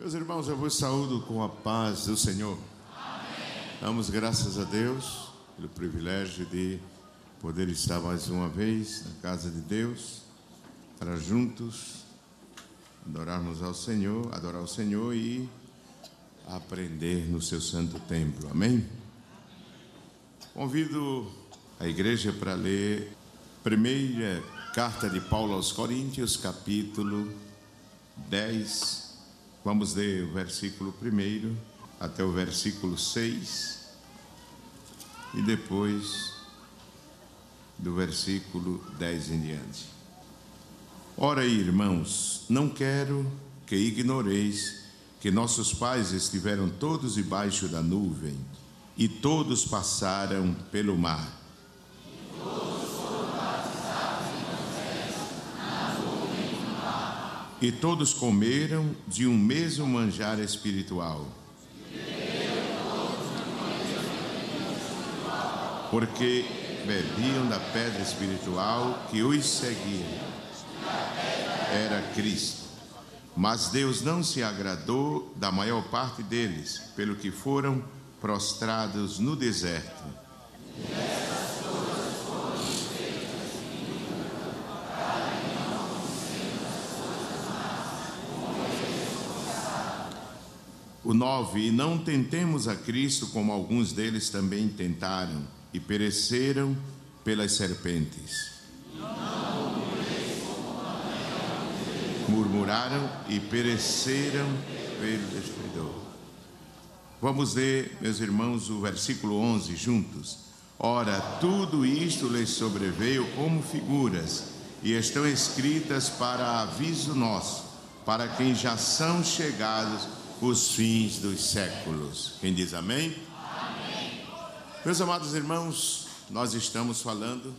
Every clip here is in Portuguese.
Meus irmãos, eu vos saúdo com a paz do Senhor. Amém. Damos graças a Deus pelo privilégio de poder estar mais uma vez na casa de Deus, para juntos adorarmos ao Senhor, adorar o Senhor e aprender no seu santo templo. Amém? Convido a igreja para ler primeira carta de Paulo aos Coríntios, capítulo 10 Vamos ler o versículo 1 até o versículo 6 e depois do versículo 10 em diante. Ora, irmãos, não quero que ignoreis que nossos pais estiveram todos debaixo da nuvem e todos passaram pelo mar E todos comeram de um mesmo manjar espiritual. Porque bebiam da pedra espiritual que os seguia. Era Cristo. Mas Deus não se agradou da maior parte deles, pelo que foram prostrados no deserto. O 9: E não tentemos a Cristo como alguns deles também tentaram e pereceram pelas serpentes. Murmuraram e pereceram pelo destruidor. Vamos ler, meus irmãos, o versículo 11 juntos. Ora, tudo isto lhes sobreveio como figuras e estão escritas para aviso nosso, para quem já são chegados os fins dos séculos. Quem diz amém? Amém. Meus amados irmãos, nós estamos falando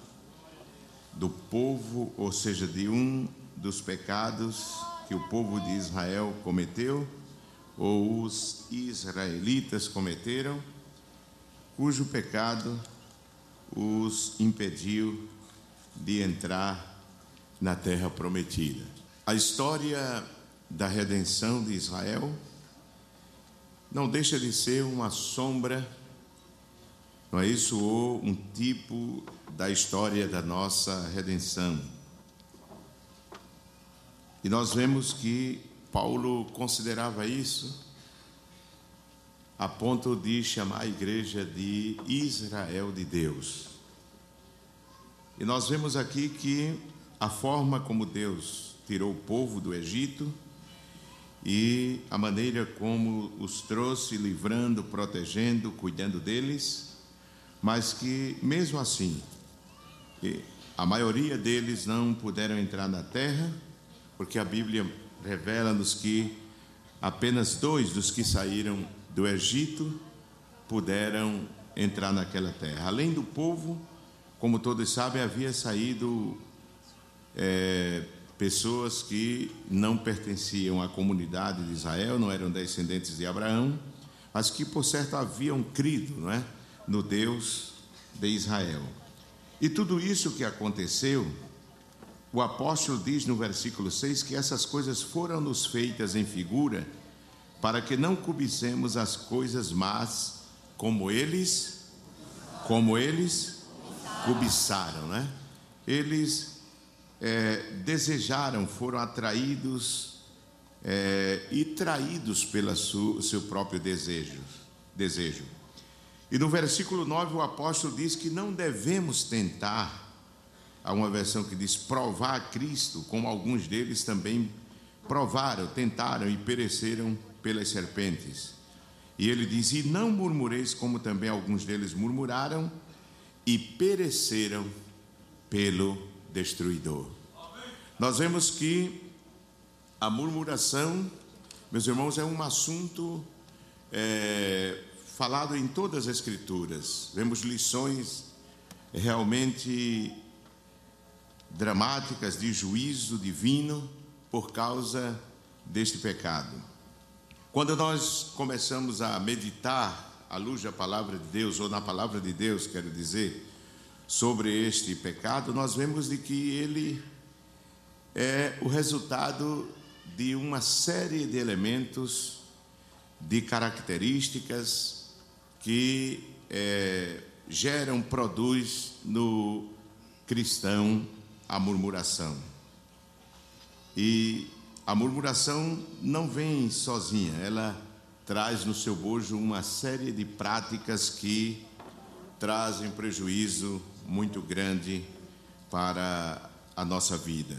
do povo, ou seja, de um dos pecados que o povo de Israel cometeu, ou os israelitas cometeram, cujo pecado os impediu de entrar na terra prometida. A história da redenção de Israel não deixa de ser uma sombra, não é isso? Ou um tipo da história da nossa redenção. E nós vemos que Paulo considerava isso a ponto de chamar a igreja de Israel de Deus. E nós vemos aqui que a forma como Deus tirou o povo do Egito, e a maneira como os trouxe, livrando, protegendo, cuidando deles, mas que, mesmo assim, a maioria deles não puderam entrar na terra, porque a Bíblia revela-nos que apenas dois dos que saíram do Egito puderam entrar naquela terra. Além do povo, como todos sabem, havia saído. É, pessoas que não pertenciam à comunidade de Israel, não eram descendentes de Abraão, mas que por certo haviam crido não é, no Deus de Israel. E tudo isso que aconteceu, o apóstolo diz no versículo 6 que essas coisas foram-nos feitas em figura, para que não cobicemos as coisas más como eles, como eles cobiçaram, né? Eles é, desejaram, foram atraídos é, e traídos pelo seu próprio desejo, desejo. E no versículo 9 o apóstolo diz que não devemos tentar, há uma versão que diz provar Cristo, como alguns deles também provaram, tentaram e pereceram pelas serpentes. E ele diz: E não murmureis, como também alguns deles murmuraram e pereceram pelo destruidor. Nós vemos que a murmuração, meus irmãos, é um assunto é, falado em todas as Escrituras. Vemos lições realmente dramáticas de juízo divino por causa deste pecado. Quando nós começamos a meditar à luz da palavra de Deus, ou na palavra de Deus, quero dizer, sobre este pecado, nós vemos de que ele é o resultado de uma série de elementos, de características que é, geram, produz no cristão a murmuração. E a murmuração não vem sozinha, ela traz no seu bojo uma série de práticas que trazem prejuízo muito grande para a nossa vida.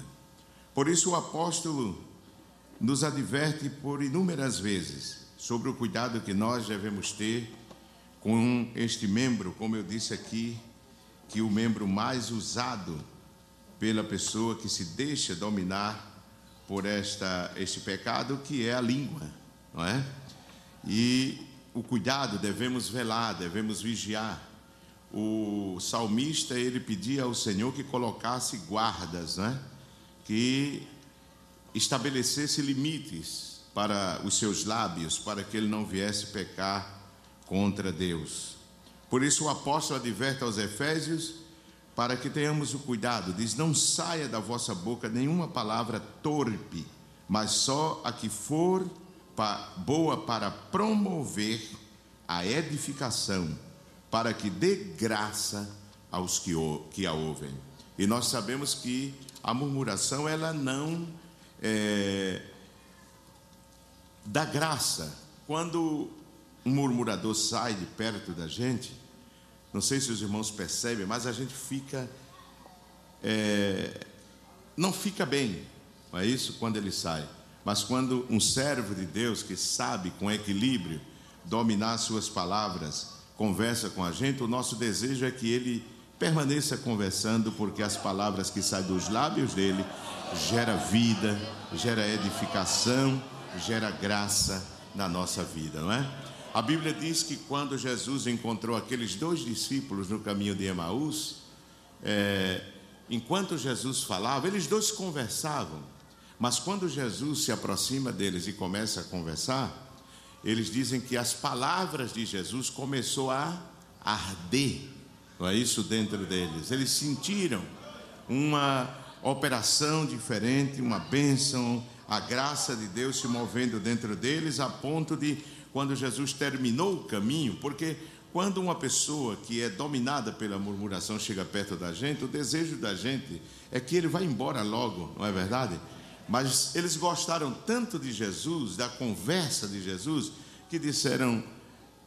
Por isso, o apóstolo nos adverte por inúmeras vezes sobre o cuidado que nós devemos ter com este membro, como eu disse aqui, que o membro mais usado pela pessoa que se deixa dominar por esta este pecado, que é a língua, não é? E o cuidado devemos velar, devemos vigiar. O salmista ele pedia ao Senhor que colocasse guardas, né? Que estabelecesse limites para os seus lábios, para que ele não viesse pecar contra Deus. Por isso o apóstolo adverte aos Efésios para que tenhamos o cuidado, diz: Não saia da vossa boca nenhuma palavra torpe, mas só a que for boa para promover a edificação, para que dê graça aos que, que a ouvem. E nós sabemos que a murmuração ela não é, dá graça. Quando um murmurador sai de perto da gente, não sei se os irmãos percebem, mas a gente fica. É, não fica bem, não é isso? Quando ele sai. Mas quando um servo de Deus que sabe com equilíbrio dominar suas palavras, conversa com a gente, o nosso desejo é que ele permaneça conversando, porque as palavras que saem dos lábios dele gera vida, gera edificação, gera graça na nossa vida, não é? A Bíblia diz que quando Jesus encontrou aqueles dois discípulos no caminho de Emaús, é, enquanto Jesus falava, eles dois conversavam, mas quando Jesus se aproxima deles e começa a conversar, eles dizem que as palavras de Jesus começou a arder, não é isso dentro deles. Eles sentiram uma operação diferente, uma bênção, a graça de Deus se movendo dentro deles, a ponto de quando Jesus terminou o caminho, porque quando uma pessoa que é dominada pela murmuração chega perto da gente, o desejo da gente é que ele vá embora logo, não é verdade? Mas eles gostaram tanto de Jesus, da conversa de Jesus, que disseram: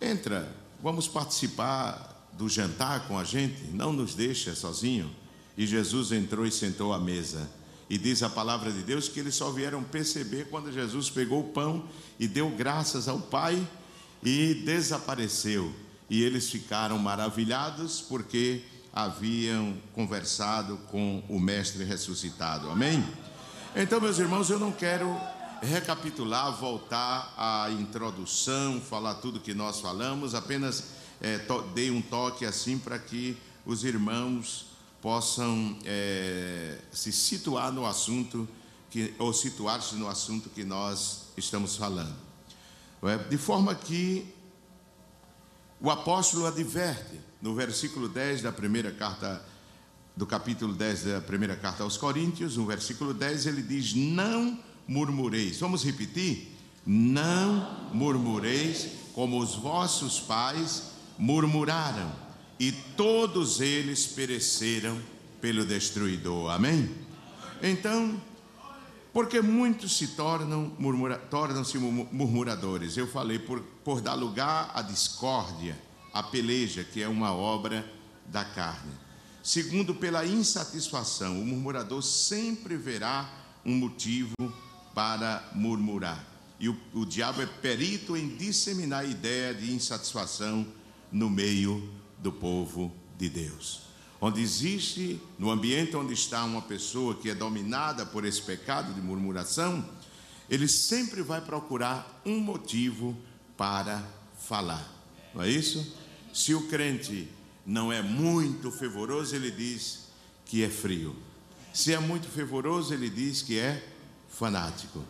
entra, vamos participar do jantar com a gente, não nos deixa sozinho. E Jesus entrou e sentou à mesa. E diz a palavra de Deus que eles só vieram perceber quando Jesus pegou o pão e deu graças ao Pai e desapareceu. E eles ficaram maravilhados porque haviam conversado com o Mestre ressuscitado. Amém? Então, meus irmãos, eu não quero recapitular, voltar à introdução, falar tudo que nós falamos, apenas é, dei um toque assim para que os irmãos possam é, se situar no assunto que, ou situar-se no assunto que nós estamos falando. É, de forma que o apóstolo adverte no versículo 10 da primeira carta do capítulo 10 da primeira carta aos Coríntios, no versículo 10 ele diz: "Não murmureis". Vamos repetir? Não murmureis como os vossos pais murmuraram e todos eles pereceram pelo destruidor. Amém? Então, porque muitos se tornam murmura, tornam-se murmuradores. Eu falei por, por dar lugar à discórdia, à peleja, que é uma obra da carne. Segundo, pela insatisfação, o murmurador sempre verá um motivo para murmurar. E o, o diabo é perito em disseminar a ideia de insatisfação no meio do povo de Deus. Onde existe, no ambiente onde está uma pessoa que é dominada por esse pecado de murmuração, ele sempre vai procurar um motivo para falar. Não é isso? Se o crente não é muito fervoroso, ele diz que é frio. Se é muito fervoroso, ele diz que é fanático.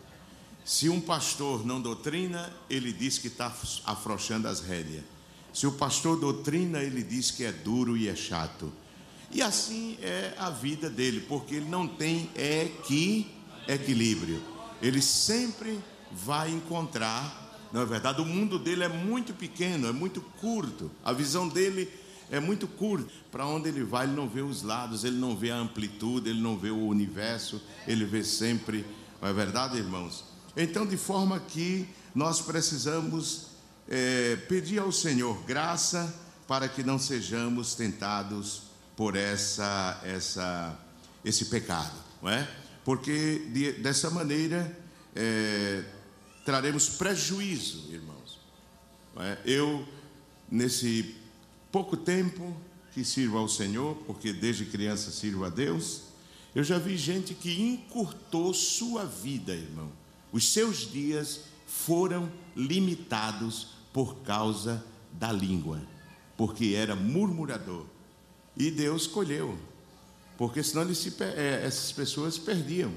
Se um pastor não doutrina, ele diz que está afrouxando as rédeas. Se o pastor doutrina, ele diz que é duro e é chato. E assim é a vida dele, porque ele não tem equi, equilíbrio. ele sempre vai encontrar, não é verdade? O mundo dele é muito pequeno, é muito curto, a visão dele é muito curta. Para onde ele vai, ele não vê os lados, ele não vê a amplitude, ele não vê o universo, ele vê sempre, não é verdade, irmãos? Então, de forma que nós precisamos é, pedir ao Senhor graça para que não sejamos tentados por essa, essa, esse pecado, não é? Porque de, dessa maneira é, traremos prejuízo, irmãos. É? Eu, nesse pouco tempo que sirvo ao Senhor, porque desde criança sirvo a Deus, eu já vi gente que encurtou sua vida, irmão. Os seus dias foram limitados por causa da língua, porque era murmurador. E Deus escolheu, porque senão se, é, essas pessoas perdiam,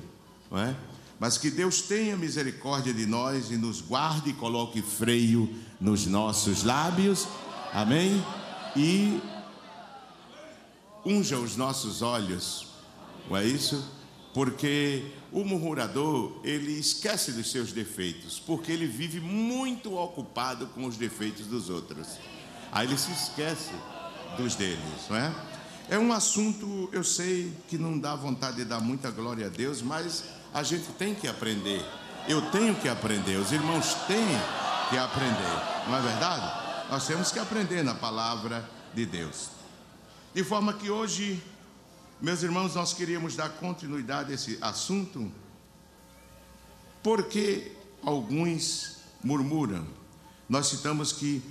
não é? Mas que Deus tenha misericórdia de nós e nos guarde e coloque freio nos nossos lábios, amém? E unja os nossos olhos, não é isso? Porque o murmurador, ele esquece dos seus defeitos, porque ele vive muito ocupado com os defeitos dos outros. Aí ele se esquece dos deles, não é? É um assunto, eu sei que não dá vontade de dar muita glória a Deus, mas a gente tem que aprender. Eu tenho que aprender, os irmãos têm que aprender, não é verdade? Nós temos que aprender na palavra de Deus. De forma que hoje, meus irmãos, nós queríamos dar continuidade a esse assunto, porque alguns murmuram. Nós citamos que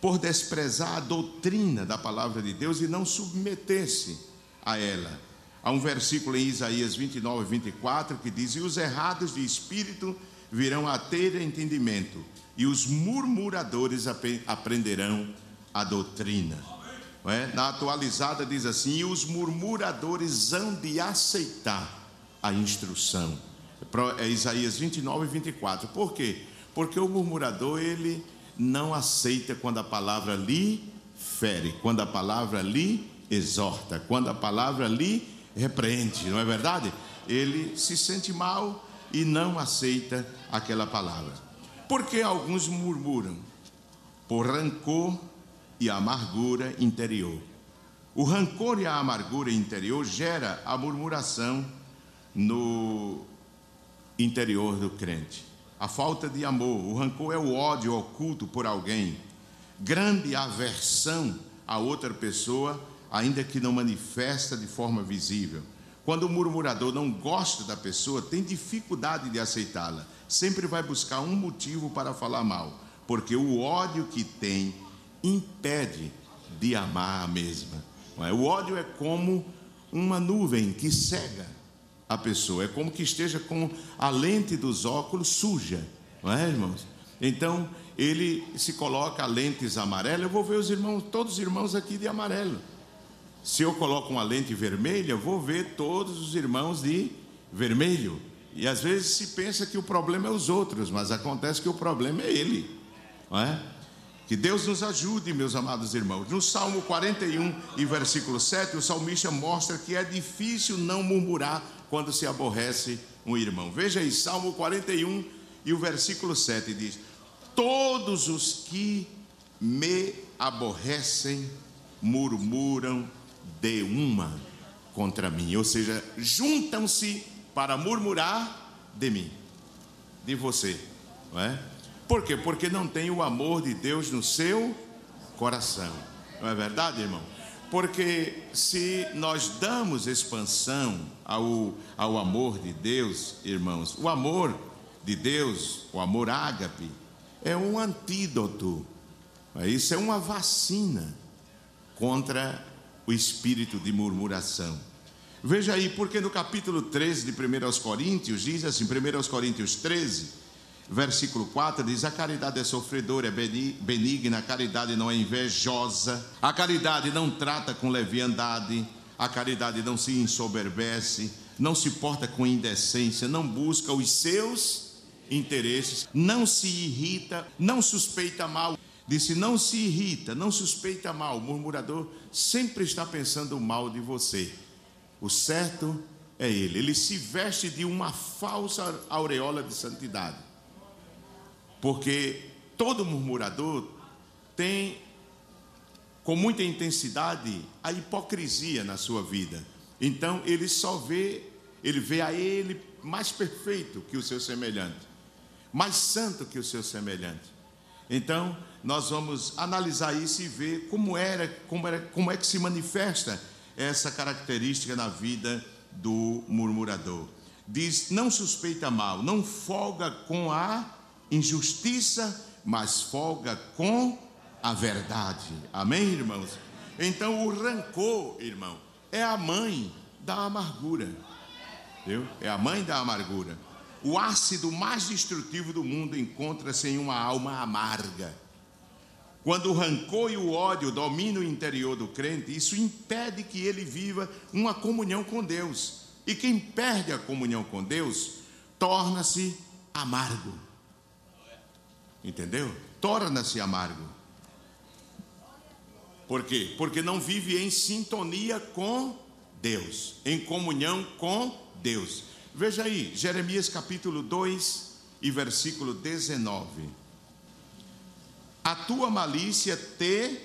por desprezar a doutrina da palavra de Deus e não submeter-se a ela. Há um versículo em Isaías 29, 24 que diz: E os errados de espírito virão a ter entendimento, e os murmuradores aprenderão a doutrina. É? Na atualizada diz assim: E os murmuradores hão de aceitar a instrução. É Isaías 29, 24. Por quê? Porque o murmurador, ele não aceita quando a palavra lhe fere, quando a palavra lhe exorta, quando a palavra lhe repreende, não é verdade? Ele se sente mal e não aceita aquela palavra. Porque alguns murmuram por rancor e amargura interior. O rancor e a amargura interior gera a murmuração no interior do crente a falta de amor. O rancor é o ódio oculto por alguém, grande aversão a outra pessoa, ainda que não manifesta de forma visível. Quando o murmurador não gosta da pessoa, tem dificuldade de aceitá-la, sempre vai buscar um motivo para falar mal, porque o ódio que tem impede de amar a mesma. É? O ódio é como uma nuvem que cega a pessoa. É como que esteja com a lente dos óculos suja, não é, irmãos? Então, ele se coloca lentes amarelas. Eu vou ver os irmãos, todos os irmãos aqui de amarelo. Se eu coloco uma lente vermelha, vou ver todos os irmãos de vermelho. E às vezes se pensa que o problema é os outros, mas acontece que o problema é ele, não é? Que Deus nos ajude, meus amados irmãos. No Salmo 41 e versículo 7, o salmista mostra que é difícil não murmurar quando se aborrece um irmão. Veja aí, Salmo 41 e o versículo 7 diz: Todos os que me aborrecem murmuram de uma contra mim, ou seja, juntam-se para murmurar de mim, de você, não é? Por quê? Porque não tem o amor de Deus no seu coração. Não é verdade, irmão? Porque se nós damos expansão ao, ao amor de Deus, irmãos, o amor de Deus, o amor ágape, é um antídoto, é isso é uma vacina contra o espírito de murmuração. Veja aí, porque no capítulo 13 de 1 Coríntios, diz assim, 1 Coríntios 13, versículo 4 diz: A caridade é sofredora, é benigna, a caridade não é invejosa, a caridade não trata com leviandade, a caridade não se ensoberbece, não se porta com indecência, não busca os seus interesses, não se irrita, não suspeita mal. Disse: Não se irrita, não suspeita mal. O murmurador sempre está pensando mal de você. O certo é ele. Ele se veste de uma falsa aureola de santidade. Porque todo murmurador tem com muita intensidade a hipocrisia na sua vida. Então ele só vê, ele vê a ele mais perfeito que o seu semelhante, mais santo que o seu semelhante. Então, nós vamos analisar isso e ver como era, como era, como é que se manifesta essa característica na vida do murmurador. Diz: não suspeita mal, não folga com a injustiça, mas folga com a verdade. Amém, irmãos? Então, o rancor, irmão, é a mãe da amargura. Viu? É a mãe da amargura. O ácido mais destrutivo do mundo encontra-se em uma alma amarga. Quando o rancor e o ódio dominam o interior do crente, isso impede que ele viva uma comunhão com Deus. E quem perde a comunhão com Deus torna-se amargo. Entendeu? Torna-se amargo. Por quê? Porque não vive em sintonia com Deus, em comunhão com Deus. Veja aí, Jeremias capítulo 2 e versículo 19. A tua malícia te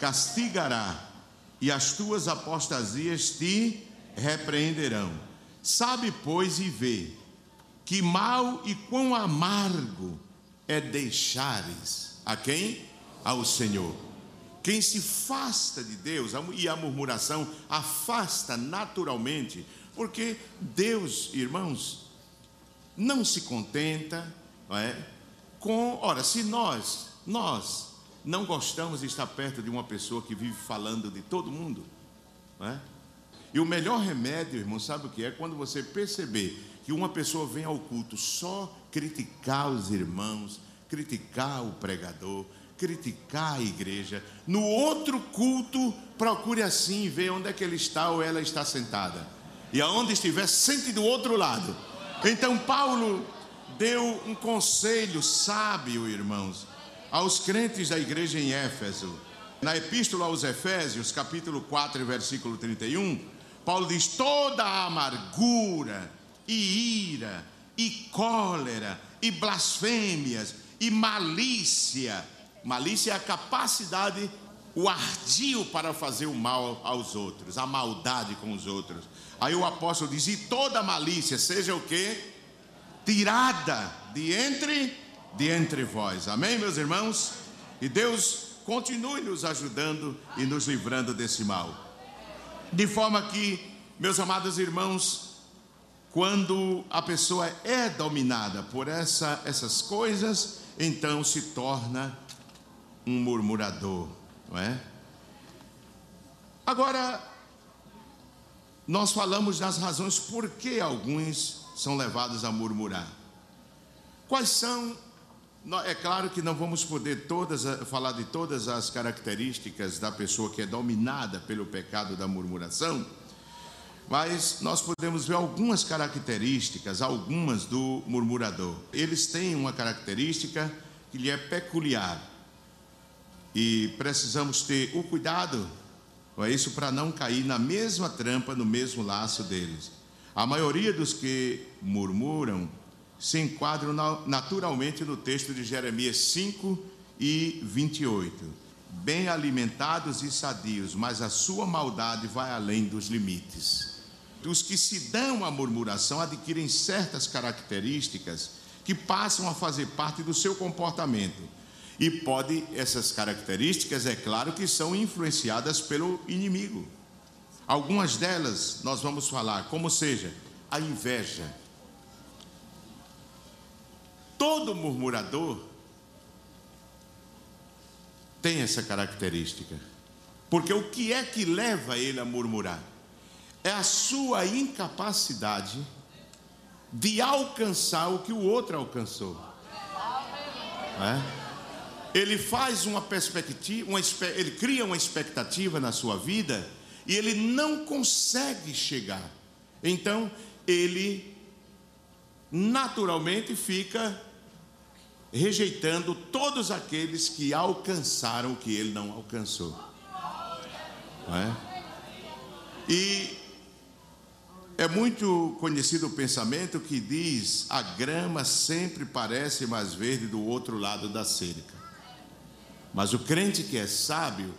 castigará, e as tuas apostasias te repreenderão. Sabe, pois, e vê que mal e quão amargo é deixares a quem? Ao Senhor. Quem se afasta de Deus, e a murmuração afasta naturalmente, porque Deus, irmãos, não se contenta não é, com. Ora, se nós, nós não gostamos de estar perto de uma pessoa que vive falando de todo mundo, não é? E o melhor remédio, irmão, sabe o que é? Quando você perceber que uma pessoa vem ao culto só criticar os irmãos, criticar o pregador, criticar a igreja. No outro culto, procure assim ver onde é que ele está ou ela está sentada. E aonde estiver, sente do outro lado. Então Paulo deu um conselho sábio, irmãos, aos crentes da igreja em Éfeso. Na epístola aos Efésios, capítulo 4, versículo 31, Paulo diz: toda a amargura e ira e cólera e blasfêmias e malícia. Malícia é a capacidade, o ardio para fazer o mal aos outros, a maldade com os outros. Aí o apóstolo diz: e toda malícia seja o que? Tirada de entre, de entre vós. Amém, meus irmãos? E Deus continue nos ajudando e nos livrando desse mal. De forma que, meus amados irmãos, quando a pessoa é dominada por essa, essas coisas, então se torna um murmurador, não é? Agora, nós falamos das razões por que alguns são levados a murmurar. Quais são é claro que não vamos poder todas, falar de todas as características da pessoa que é dominada pelo pecado da murmuração, mas nós podemos ver algumas características, algumas do murmurador. Eles têm uma característica que lhe é peculiar e precisamos ter o cuidado, é isso, para não cair na mesma trampa, no mesmo laço deles. A maioria dos que murmuram se enquadram naturalmente no texto de Jeremias 5 e 28. Bem alimentados e sadios, mas a sua maldade vai além dos limites. Os que se dão à murmuração adquirem certas características que passam a fazer parte do seu comportamento. E pode, essas características, é claro que são influenciadas pelo inimigo. Algumas delas nós vamos falar, como seja a inveja, Todo murmurador tem essa característica. Porque o que é que leva ele a murmurar? É a sua incapacidade de alcançar o que o outro alcançou. É? Ele faz uma perspectiva, uma, ele cria uma expectativa na sua vida e ele não consegue chegar. Então, ele naturalmente fica rejeitando todos aqueles que alcançaram o que ele não alcançou. Não é? E É muito conhecido o pensamento que diz: a grama sempre parece mais verde do outro lado da cerca. Mas o crente que é sábio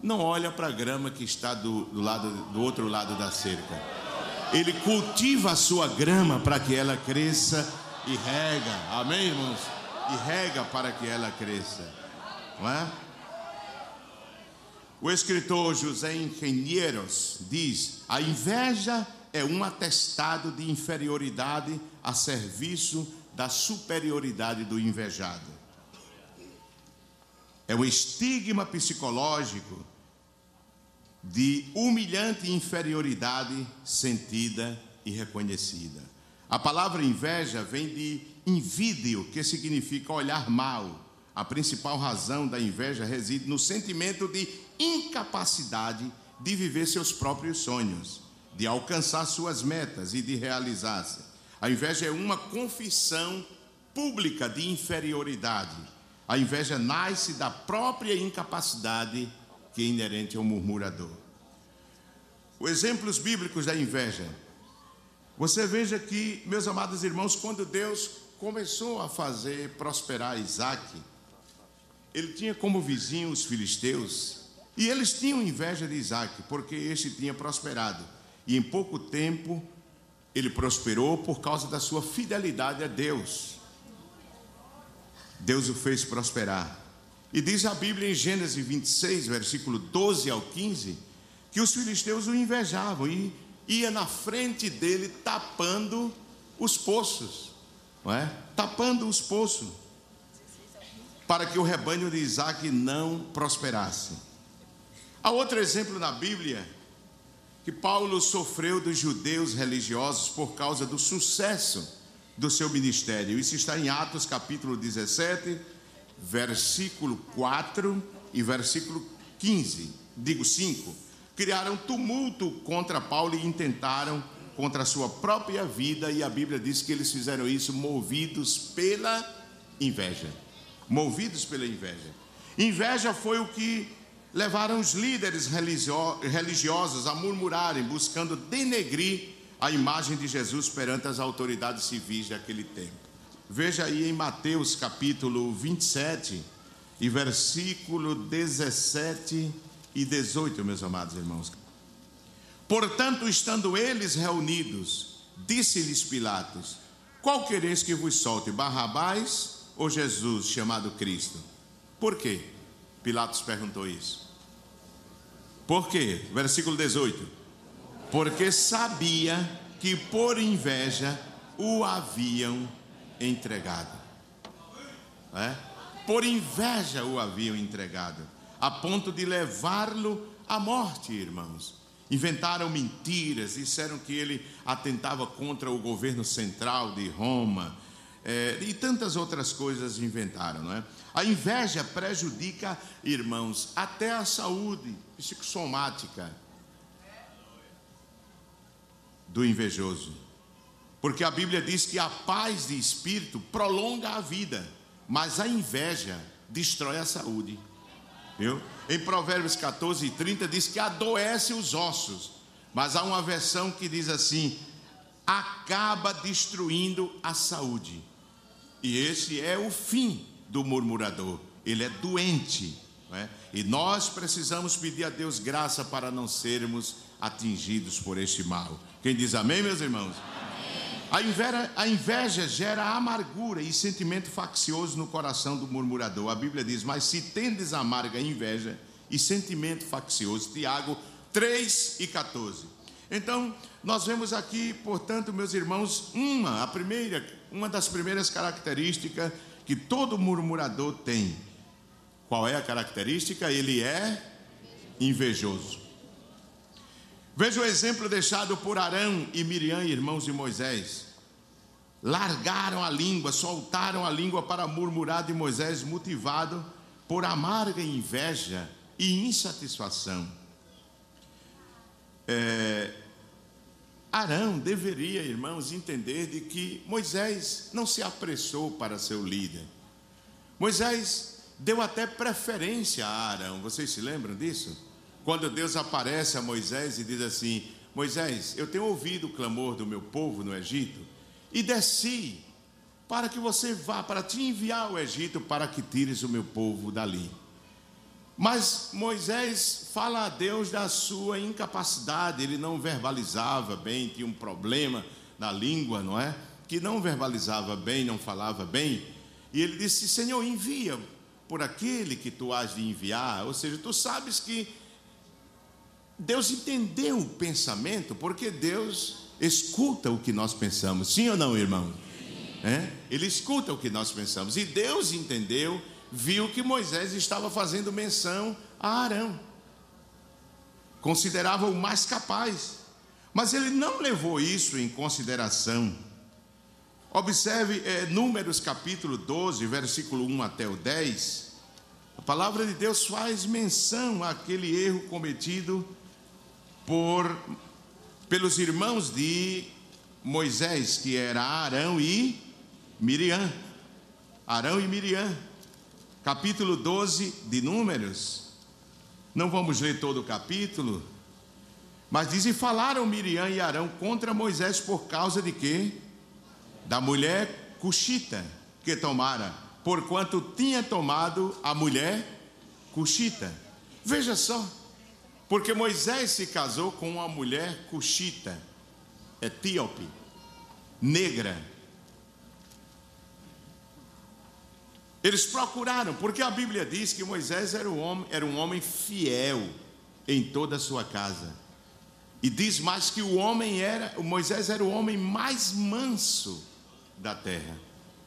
não olha para a grama que está do, do, lado, do outro lado da cerca. Ele cultiva a sua grama para que ela cresça e rega. Amém, irmãos? E rega para que ela cresça. Não é? O escritor José Engenheiros diz: a inveja é um atestado de inferioridade a serviço da superioridade do invejado. É um estigma psicológico de humilhante inferioridade sentida e reconhecida. A palavra inveja vem de invídio, que significa olhar mal. A principal razão da inveja reside no sentimento de incapacidade de viver seus próprios sonhos de alcançar suas metas e de realizar-se. A inveja é uma confissão pública de inferioridade. A inveja nasce da própria incapacidade que é inerente ao murmurador. Os exemplos bíblicos da inveja. Você veja que, meus amados irmãos, quando Deus começou a fazer prosperar Isaac, ele tinha como vizinho os filisteus, e eles tinham inveja de Isaac, porque este tinha prosperado e em pouco tempo ele prosperou por causa da sua fidelidade a Deus. Deus o fez prosperar. E diz a Bíblia em Gênesis 26, versículo 12 ao 15, que os filisteus o invejavam e ia na frente dele tapando os poços, não é? Tapando os poços, para que o rebanho de Isaac não prosperasse. Há outro exemplo na Bíblia que Paulo sofreu dos judeus religiosos por causa do sucesso do seu ministério. Isso está em Atos capítulo 17, versículo 4 e versículo 15, digo 5. Criaram tumulto contra Paulo e intentaram contra a sua própria vida, e a Bíblia diz que eles fizeram isso movidos pela inveja. Movidos pela inveja. Inveja foi o que levaram os líderes religiosos a murmurarem, buscando denegrir a imagem de Jesus perante as autoridades civis daquele tempo. Veja aí em Mateus capítulo 27 e versículo 17 e 18, meus amados irmãos. Portanto, estando eles reunidos, disse-lhes Pilatos: Qual quereis que vos solte, Barrabás ou Jesus, chamado Cristo? Por quê? Pilatos perguntou isso. Por quê? Versículo 18. Porque sabia que por inveja o haviam entregado. É? Por inveja o haviam entregado, a ponto de levá-lo à morte, irmãos. Inventaram mentiras, disseram que ele atentava contra o governo central de Roma, é, e tantas outras coisas inventaram, não é? A inveja prejudica, irmãos, até a saúde psicossomática do invejoso. Porque a Bíblia diz que a paz de espírito prolonga a vida, mas a inveja destrói a saúde. Viu? Em Provérbios 14 e 30 diz que adoece os ossos, mas há uma versão que diz assim: acaba destruindo a saúde. E esse é o fim do murmurador, ele é doente. É? E nós precisamos pedir a Deus graça para não sermos atingidos por este mal. Quem diz amém, meus irmãos? Amém. A, inveja, a inveja gera amargura e sentimento faccioso no coração do murmurador. A Bíblia diz: Mas se tendes amarga inveja e sentimento faccioso, Tiago 3 e 14. Então, nós vemos aqui, portanto, meus irmãos, uma, a primeira, uma das primeiras características que todo murmurador tem. Qual é a característica? Ele é invejoso. Veja o exemplo deixado por Arão e Miriam, irmãos de Moisés. Largaram a língua, soltaram a língua para murmurar de Moisés, motivado por amarga inveja e insatisfação. É, Arão deveria, irmãos, entender de que Moisés não se apressou para ser o líder. Moisés deu até preferência a Arão. Vocês se lembram disso? Quando Deus aparece a Moisés e diz assim: Moisés, eu tenho ouvido o clamor do meu povo no Egito e desci para que você vá, para te enviar ao Egito, para que tires o meu povo dali. Mas Moisés fala a Deus da sua incapacidade, ele não verbalizava bem, tinha um problema na língua, não é? Que não verbalizava bem, não falava bem. E ele disse: Senhor, envia por aquele que tu has de enviar. Ou seja, tu sabes que Deus entendeu o pensamento, porque Deus escuta o que nós pensamos. Sim ou não, irmão? É? Ele escuta o que nós pensamos. E Deus entendeu, viu que Moisés estava fazendo menção a Arão. Considerava o mais capaz. Mas ele não levou isso em consideração. Observe é, Números capítulo 12, versículo 1 até o 10. A palavra de Deus faz menção àquele erro cometido por pelos irmãos de Moisés, que era Arão e Miriam. Arão e Miriam. Capítulo 12 de Números. Não vamos ler todo o capítulo, mas diz: E falaram Miriam e Arão contra Moisés por causa de quê? Da mulher cuxita que tomara, porquanto tinha tomado a mulher cuxita. Veja só, porque Moisés se casou com uma mulher cuxita, etíope, negra. Eles procuraram, porque a Bíblia diz que Moisés era um homem, era um homem fiel em toda a sua casa. E diz mais que o homem era, o Moisés era o homem mais manso da terra.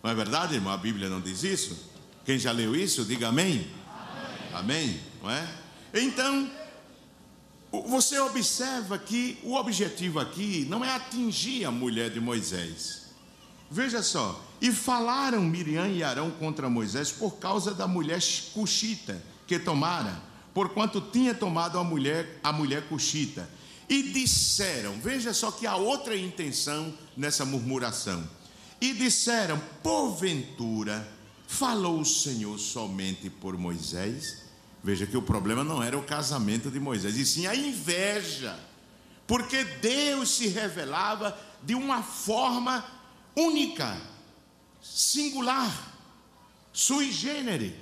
Não é verdade, irmão? A Bíblia não diz isso? Quem já leu isso, diga amém. Amém, amém não é? Então, você observa que o objetivo aqui não é atingir a mulher de Moisés. Veja só, e falaram Miriam e Arão contra Moisés por causa da mulher cuxita que tomara, porquanto tinha tomado a mulher, a mulher cuxita. E disseram, veja só que há outra intenção nessa murmuração. E disseram, porventura, falou o Senhor somente por Moisés? Veja que o problema não era o casamento de Moisés, e sim a inveja, porque Deus se revelava de uma forma única, singular, sui generis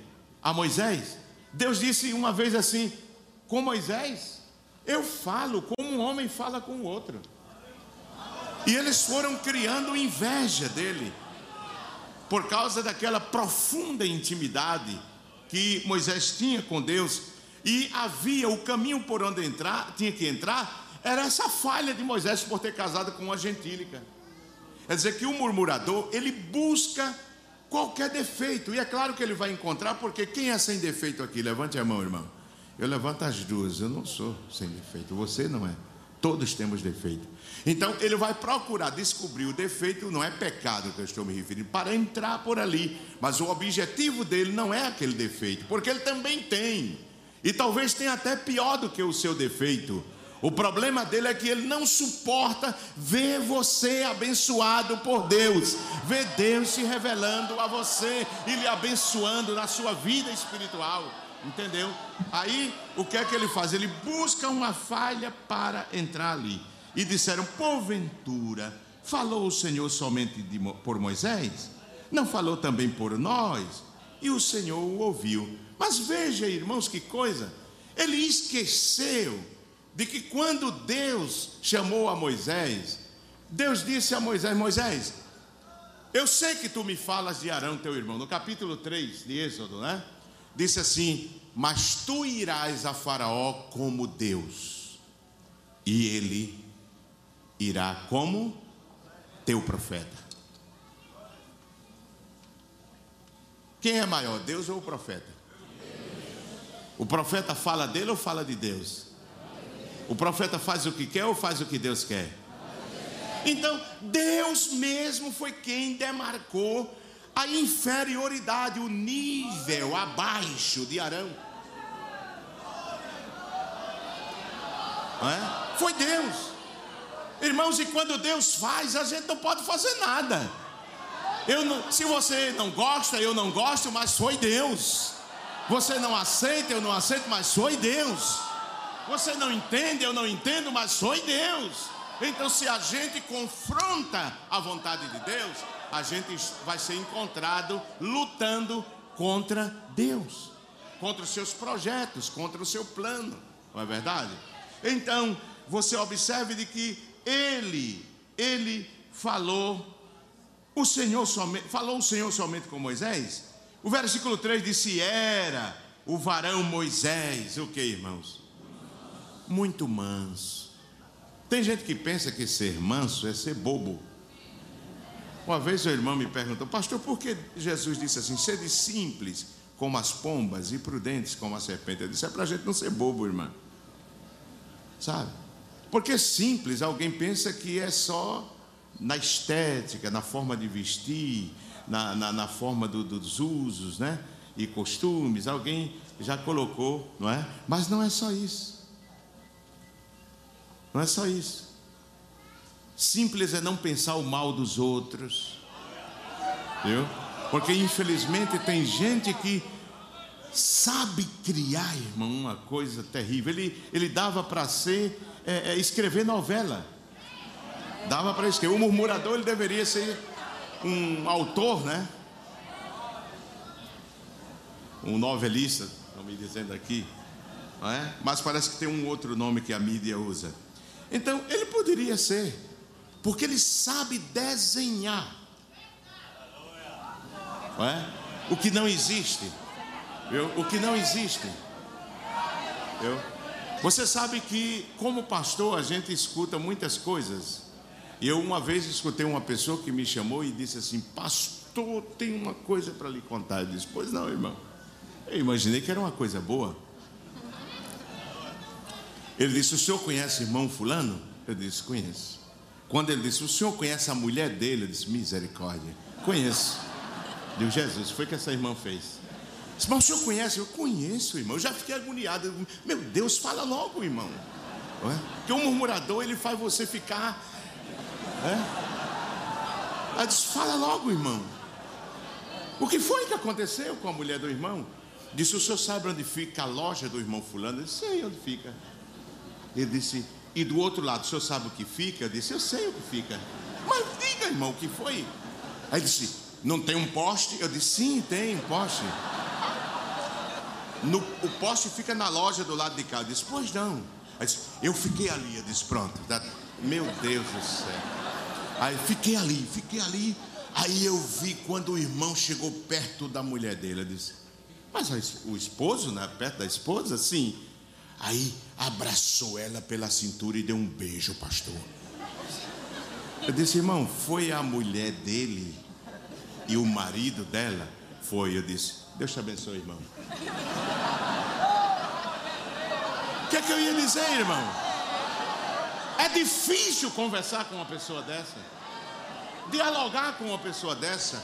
a Moisés. Deus disse uma vez assim: com Moisés, eu falo como um homem fala com o outro. E eles foram criando inveja dele, por causa daquela profunda intimidade que Moisés tinha com Deus e havia o caminho por onde entrar, tinha que entrar, era essa falha de Moisés por ter casado com uma gentílica. Quer dizer que o murmurador, ele busca qualquer defeito, e é claro que ele vai encontrar, porque quem é sem defeito aqui? Levante a mão, irmão. Eu levanto as duas, eu não sou sem defeito, você não é. Todos temos defeito. Então ele vai procurar descobrir o defeito, não é pecado que eu estou me referindo, para entrar por ali. Mas o objetivo dele não é aquele defeito, porque ele também tem. E talvez tenha até pior do que o seu defeito. O problema dele é que ele não suporta ver você abençoado por Deus, ver Deus se revelando a você e lhe abençoando na sua vida espiritual. Entendeu? Aí o que é que ele faz? Ele busca uma falha para entrar ali. E disseram: Porventura, falou o Senhor somente de, por Moisés? Não falou também por nós? E o Senhor o ouviu. Mas veja, irmãos, que coisa. Ele esqueceu de que quando Deus chamou a Moisés, Deus disse a Moisés: Moisés, eu sei que tu me falas de Arão, teu irmão, no capítulo 3 de Êxodo, né? Disse assim: Mas tu irás a Faraó como Deus, e ele irá como teu profeta. Quem é maior, Deus ou o profeta? O profeta fala dele ou fala de Deus? O profeta faz o que quer ou faz o que Deus quer? Então, Deus mesmo foi quem demarcou a inferioridade, o nível abaixo de Arão. É? Foi Deus. Irmãos, e quando Deus faz, a gente não pode fazer nada. Eu não, se você não gosta, eu não gosto, mas foi Deus. Você não aceita, eu não aceito, mas foi Deus. Você não entende, eu não entendo, mas foi Deus. Então, se a gente confronta a vontade de Deus, a gente vai ser encontrado lutando contra Deus, contra os seus projetos, contra o seu plano, não é verdade? Então, você observe de que ele, ele falou, o Senhor somente, falou o Senhor somente com Moisés. O versículo 3 disse: Era o varão Moisés, o que, irmãos? Muito manso. Tem gente que pensa que ser manso é ser bobo. Uma vez o irmão me perguntou, pastor, por que Jesus disse assim: sede simples como as pombas e prudentes como a serpente? Eu disse: é para a gente não ser bobo, irmão. Sabe? Porque simples, alguém pensa que é só na estética, na forma de vestir, na, na, na forma do, dos usos, né? E costumes, alguém já colocou, não é? Mas não é só isso. Não é só isso. Simples é não pensar o mal dos outros. Viu? Porque infelizmente tem gente que sabe criar, irmão, uma coisa terrível. Ele, ele dava para ser é, é, escrever novela. Dava para escrever. O murmurador ele deveria ser um autor, né? Um novelista, estão me dizendo aqui. Não é? Mas parece que tem um outro nome que a mídia usa. Então, ele poderia ser, porque ele sabe desenhar. É? O que não existe. Viu? O que não existe. Viu? Você sabe que, como pastor, a gente escuta muitas coisas. E eu uma vez escutei uma pessoa que me chamou e disse assim: Pastor, tem uma coisa para lhe contar. Eu disse: Pois não, irmão. Eu imaginei que era uma coisa boa. Ele disse: O senhor conhece irmão Fulano? Eu disse: Conheço. Quando ele disse: O senhor conhece a mulher dele? Eu disse: Misericórdia. Conheço. Deu Jesus, foi o que essa irmã fez. Disse, Mas o senhor conhece? Eu conheço, irmão. Eu já fiquei agoniado. Meu Deus, fala logo, irmão. É? Porque o murmurador ele faz você ficar. É? Ela disse: Fala logo, irmão. O que foi que aconteceu com a mulher do irmão? Disse: O senhor sabe onde fica a loja do irmão Fulano? Eu disse: Sei onde fica. Ele disse: E do outro lado, o senhor sabe o que fica? Eu disse: Eu sei o que fica. Mas diga, irmão, o que foi? Aí disse: Não tem um poste? Eu disse: Sim, tem um poste. No, o poste fica na loja do lado de cá. Eu disse: Pois não. Aí disse, eu fiquei ali. Eu disse: Pronto. Meu Deus do céu. Aí fiquei ali, fiquei ali. Aí eu vi quando o irmão chegou perto da mulher dele. Eu disse: Mas o esposo, né? Perto da esposa? Sim. Aí abraçou ela pela cintura e deu um beijo, pastor. Eu disse, irmão, foi a mulher dele e o marido dela? Foi, eu disse, Deus te abençoe, irmão. O que é que eu ia dizer, irmão? É difícil conversar com uma pessoa dessa, dialogar com uma pessoa dessa,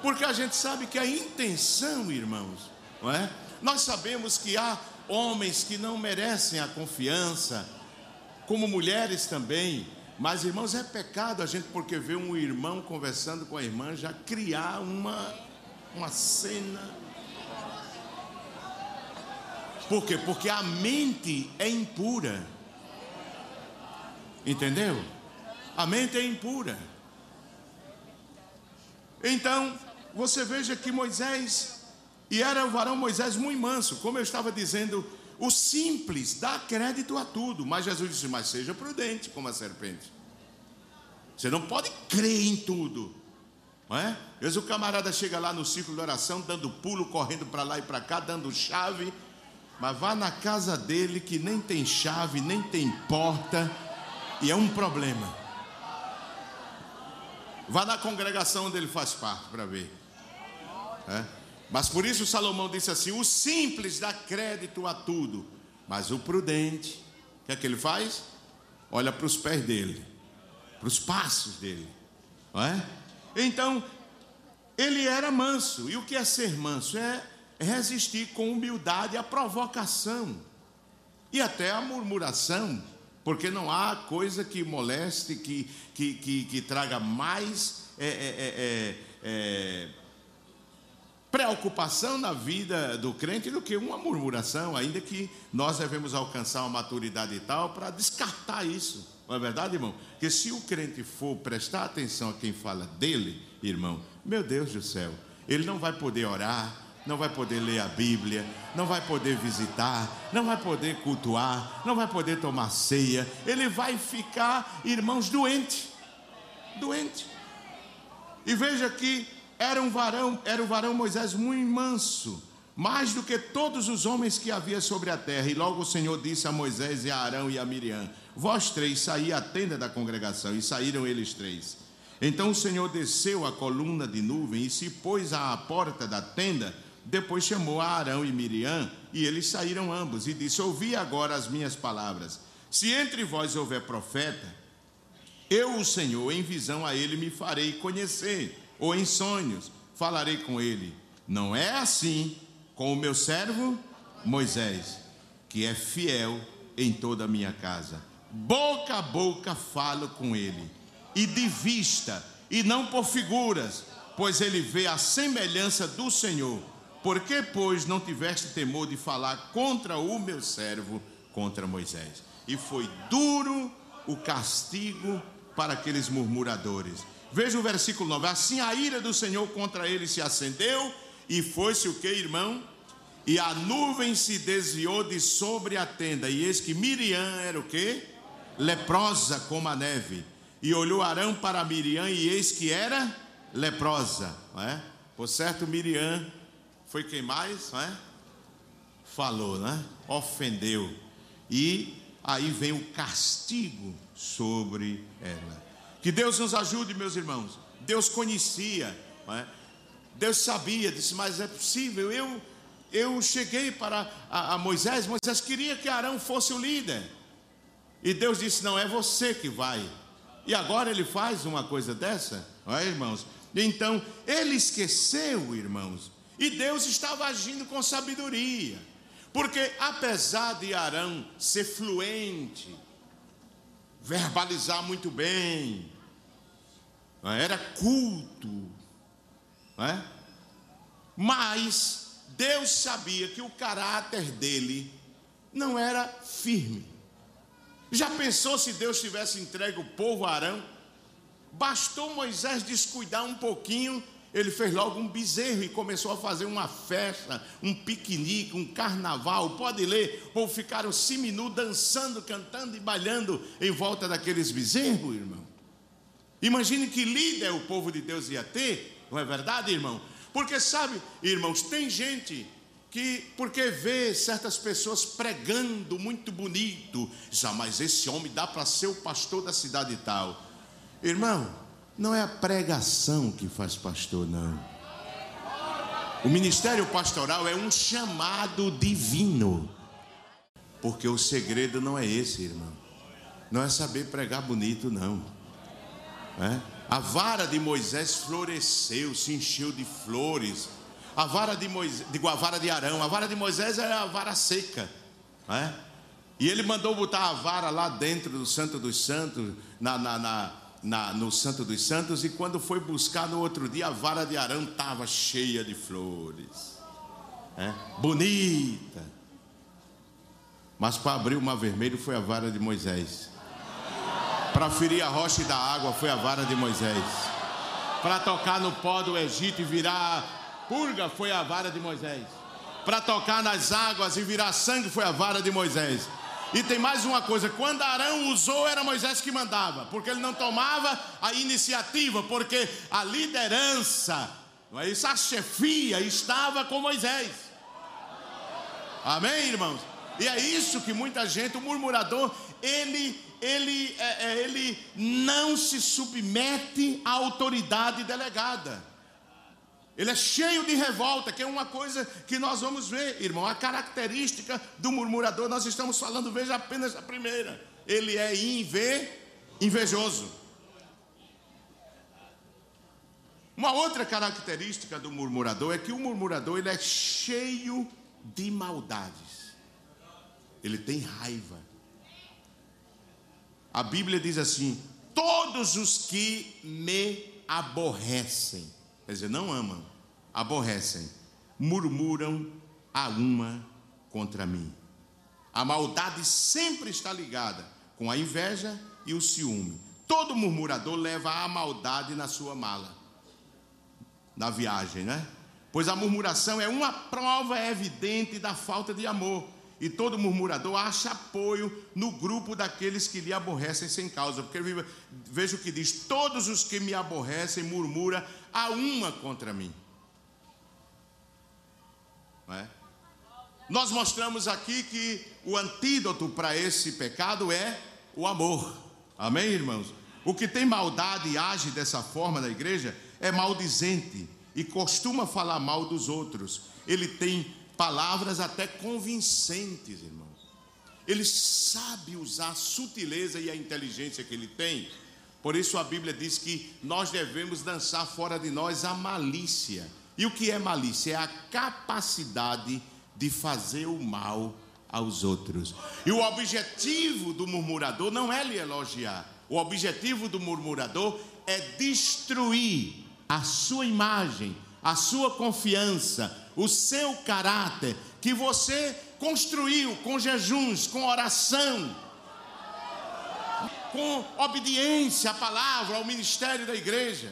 porque a gente sabe que a intenção, irmãos, não é? Nós sabemos que há homens que não merecem a confiança, como mulheres também. Mas, irmãos, é pecado a gente, porque vê um irmão conversando com a irmã, já criar uma, uma cena. Por quê? Porque a mente é impura. Entendeu? A mente é impura. Então, você veja que Moisés e era o varão Moisés muito manso, como eu estava dizendo, o simples dá crédito a tudo, mas Jesus disse: Mas seja prudente como a serpente. Você não pode crer em tudo, não é? Às o camarada chega lá no círculo de oração, dando pulo, correndo para lá e para cá, dando chave, mas vá na casa dele que nem tem chave, nem tem porta, e é um problema. Vá na congregação onde ele faz parte para ver. É? Mas por isso Salomão disse assim: o simples dá crédito a tudo, mas o prudente, o que é que ele faz? Olha para os pés dele, para os passos dele, não é? Então, ele era manso, e o que é ser manso? É resistir com humildade à provocação e até à murmuração, porque não há coisa que moleste, que, que, que, que traga mais. É, é, é, é, é preocupação na vida do crente do que uma murmuração, ainda que nós devemos alcançar uma maturidade e tal para descartar isso. Não é verdade, irmão? Porque se o crente for prestar atenção a quem fala dele, irmão, meu Deus do céu, ele não vai poder orar, não vai poder ler a Bíblia, não vai poder visitar, não vai poder cultuar, não vai poder tomar ceia, ele vai ficar, irmãos, doente. Doente. E veja que era um varão, era um varão Moisés muito manso, mais do que todos os homens que havia sobre a terra. E logo o Senhor disse a Moisés e a Arão e a Miriam: Vós três saí à tenda da congregação, e saíram eles três. Então o Senhor desceu a coluna de nuvem e se pôs à porta da tenda. Depois chamou a Arão e Miriam, e eles saíram ambos, e disse: Ouvi agora as minhas palavras. Se entre vós houver profeta, eu, o Senhor, em visão a ele me farei conhecer ou em sonhos falarei com ele. Não é assim com o meu servo Moisés, que é fiel em toda a minha casa. Boca a boca falo com ele, e de vista, e não por figuras, pois ele vê a semelhança do Senhor. Por que, pois, não tiveste temor de falar contra o meu servo, contra Moisés? E foi duro o castigo para aqueles murmuradores. Veja o versículo 9: Assim a ira do Senhor contra ele se acendeu, e foi-se o que, irmão? E a nuvem se desviou de sobre a tenda, e eis que Miriam era o que? Leprosa como a neve. E olhou Arão para Miriam, e eis que era leprosa. Não é? Por certo, Miriam foi quem mais não é? falou, né? ofendeu. E aí vem o castigo sobre ela. Que Deus nos ajude, meus irmãos. Deus conhecia, é? Deus sabia, disse, mas é possível. Eu, eu cheguei para a, a Moisés, Moisés queria que Arão fosse o líder. E Deus disse: Não é você que vai. E agora ele faz uma coisa dessa, não é, irmãos? Então, ele esqueceu, irmãos, e Deus estava agindo com sabedoria, porque apesar de Arão ser fluente, verbalizar muito bem, é? era culto, é? mas Deus sabia que o caráter dele não era firme. Já pensou se Deus tivesse entregue o povo a Arão? Bastou Moisés descuidar um pouquinho ele fez logo um bezerro e começou a fazer uma festa, um piquenique, um carnaval. Pode ler, o povo ficaram seminu dançando, cantando e bailando em volta daqueles bezerros, irmão. Imagine que líder o povo de Deus ia ter, não é verdade, irmão? Porque sabe, irmãos, tem gente que, porque vê certas pessoas pregando muito bonito, já, mas esse homem dá para ser o pastor da cidade tal. Irmão, não é a pregação que faz pastor, não. O ministério pastoral é um chamado divino. Porque o segredo não é esse, irmão. Não é saber pregar bonito, não. É? A vara de Moisés floresceu, se encheu de flores. A vara de Moisés, digo, a vara de Arão, a vara de Moisés é a vara seca. É? E ele mandou botar a vara lá dentro do Santo dos Santos, na, na, na na, no Santo dos Santos e quando foi buscar no outro dia, a vara de Arão estava cheia de flores, é? bonita. Mas para abrir o mar vermelho foi a vara de Moisés. Para ferir a rocha e da água foi a vara de Moisés. Para tocar no pó do Egito e virar purga foi a vara de Moisés. Para tocar nas águas e virar sangue foi a vara de Moisés. E tem mais uma coisa: quando Arão usou, era Moisés que mandava, porque ele não tomava a iniciativa, porque a liderança, não é isso? A chefia estava com Moisés. Amém, irmãos? E é isso que muita gente, o murmurador, ele, ele, é, é ele não se submete à autoridade delegada. Ele é cheio de revolta, que é uma coisa que nós vamos ver, irmão. A característica do murmurador, nós estamos falando, veja apenas a primeira. Ele é inve, invejoso. Uma outra característica do murmurador é que o murmurador ele é cheio de maldades. Ele tem raiva. A Bíblia diz assim: todos os que me aborrecem quer dizer, não amam, aborrecem. murmuram a uma contra mim. A maldade sempre está ligada com a inveja e o ciúme. Todo murmurador leva a maldade na sua mala, na viagem, né? Pois a murmuração é uma prova evidente da falta de amor. E todo murmurador acha apoio no grupo daqueles que lhe aborrecem sem causa. Porque veja o que diz: todos os que me aborrecem murmura a uma contra mim. É? Nós mostramos aqui que o antídoto para esse pecado é o amor. Amém, irmãos? O que tem maldade e age dessa forma na igreja é maldizente e costuma falar mal dos outros. Ele tem palavras até convincentes, irmãos. Ele sabe usar a sutileza e a inteligência que ele tem. Por isso a Bíblia diz que nós devemos dançar fora de nós a malícia. E o que é malícia? É a capacidade de fazer o mal aos outros. E o objetivo do murmurador não é lhe elogiar. O objetivo do murmurador é destruir a sua imagem, a sua confiança, o seu caráter, que você construiu com jejuns, com oração, com obediência à palavra, ao ministério da igreja.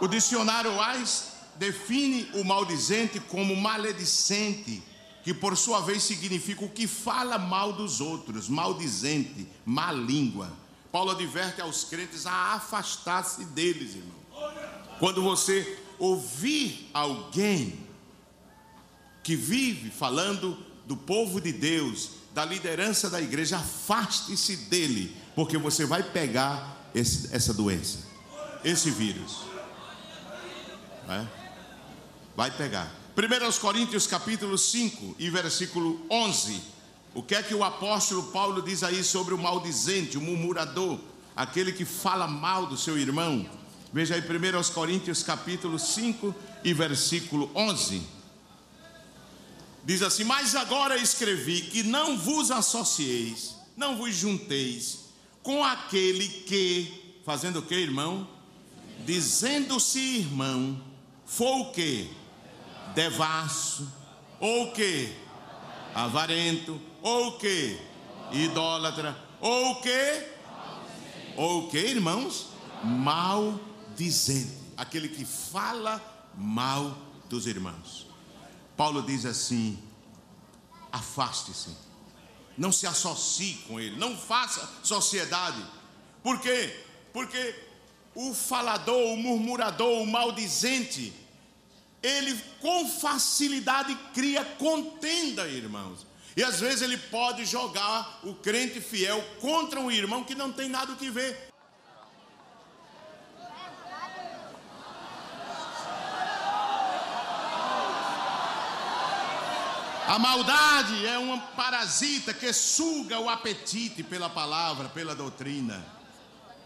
O dicionário Wise define o maldizente como maledicente, que por sua vez significa o que fala mal dos outros, maldizente, má língua. Paulo adverte aos crentes a afastar-se deles, irmão. Quando você ouvir alguém que vive falando do povo de Deus, da liderança da igreja, afaste-se dele, porque você vai pegar esse, essa doença, esse vírus. É? Vai pegar. 1 Coríntios capítulo 5 e versículo 11. O que é que o apóstolo Paulo diz aí sobre o maldizente, o murmurador, aquele que fala mal do seu irmão? Veja aí 1 Coríntios capítulo 5 e versículo 11. Diz assim: Mas agora escrevi que não vos associeis, não vos junteis com aquele que, fazendo o que, irmão? Dizendo-se irmão, foi o que? Devasso, ou o que? Avarento, ou o que? Idólatra. Ou o que? Ou o que, irmãos? Maldizente. Aquele que fala mal dos irmãos. Paulo diz assim: afaste-se. Não se associe com ele. Não faça sociedade. Por quê? Porque o falador, o murmurador, o maldizente, ele com facilidade cria contenda, irmãos. E às vezes ele pode jogar o crente fiel contra um irmão que não tem nada o que ver. A maldade é uma parasita que suga o apetite pela palavra, pela doutrina.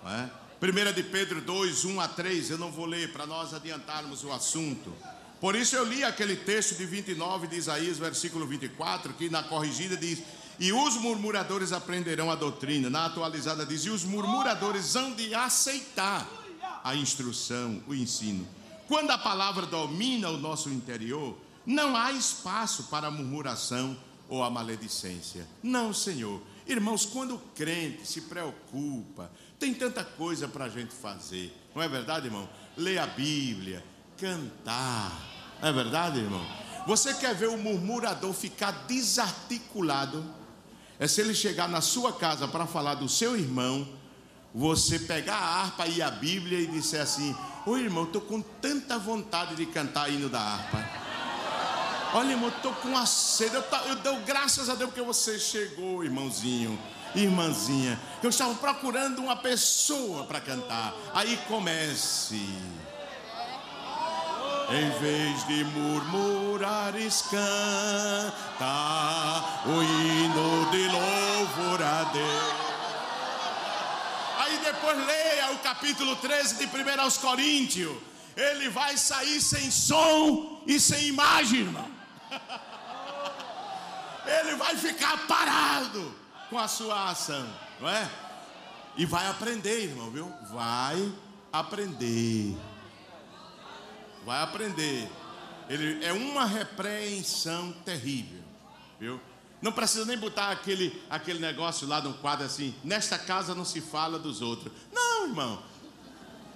É? 1 de Pedro 2, 1 a 3, eu não vou ler para nós adiantarmos o assunto. Por isso eu li aquele texto de 29 de Isaías, versículo 24, que na corrigida diz: E os murmuradores aprenderão a doutrina. Na atualizada diz: E os murmuradores hão de aceitar a instrução, o ensino. Quando a palavra domina o nosso interior, não há espaço para murmuração ou a maledicência. Não, Senhor. Irmãos, quando o crente se preocupa, tem tanta coisa para a gente fazer, não é verdade, irmão? Lê a Bíblia, cantar. É verdade, irmão? Você quer ver o murmurador ficar desarticulado? É se ele chegar na sua casa para falar do seu irmão, você pegar a harpa e a Bíblia e disser assim: Ô irmão, estou com tanta vontade de cantar hino da harpa. Olha, irmão, estou com a sede. Eu, eu dou graças a Deus porque você chegou, irmãozinho, irmãzinha. Eu estava procurando uma pessoa para cantar. Aí comece. Em vez de murmurares, canta o hino de louvor a Deus. Aí depois leia o capítulo 13 de 1 aos Coríntios. Ele vai sair sem som e sem imagem, irmão. Ele vai ficar parado com a sua ação, não é? E vai aprender, irmão, viu? Vai aprender. Vai aprender. Ele é uma repreensão terrível, viu? Não precisa nem botar aquele, aquele negócio lá no quadro assim, nesta casa não se fala dos outros. Não, irmão.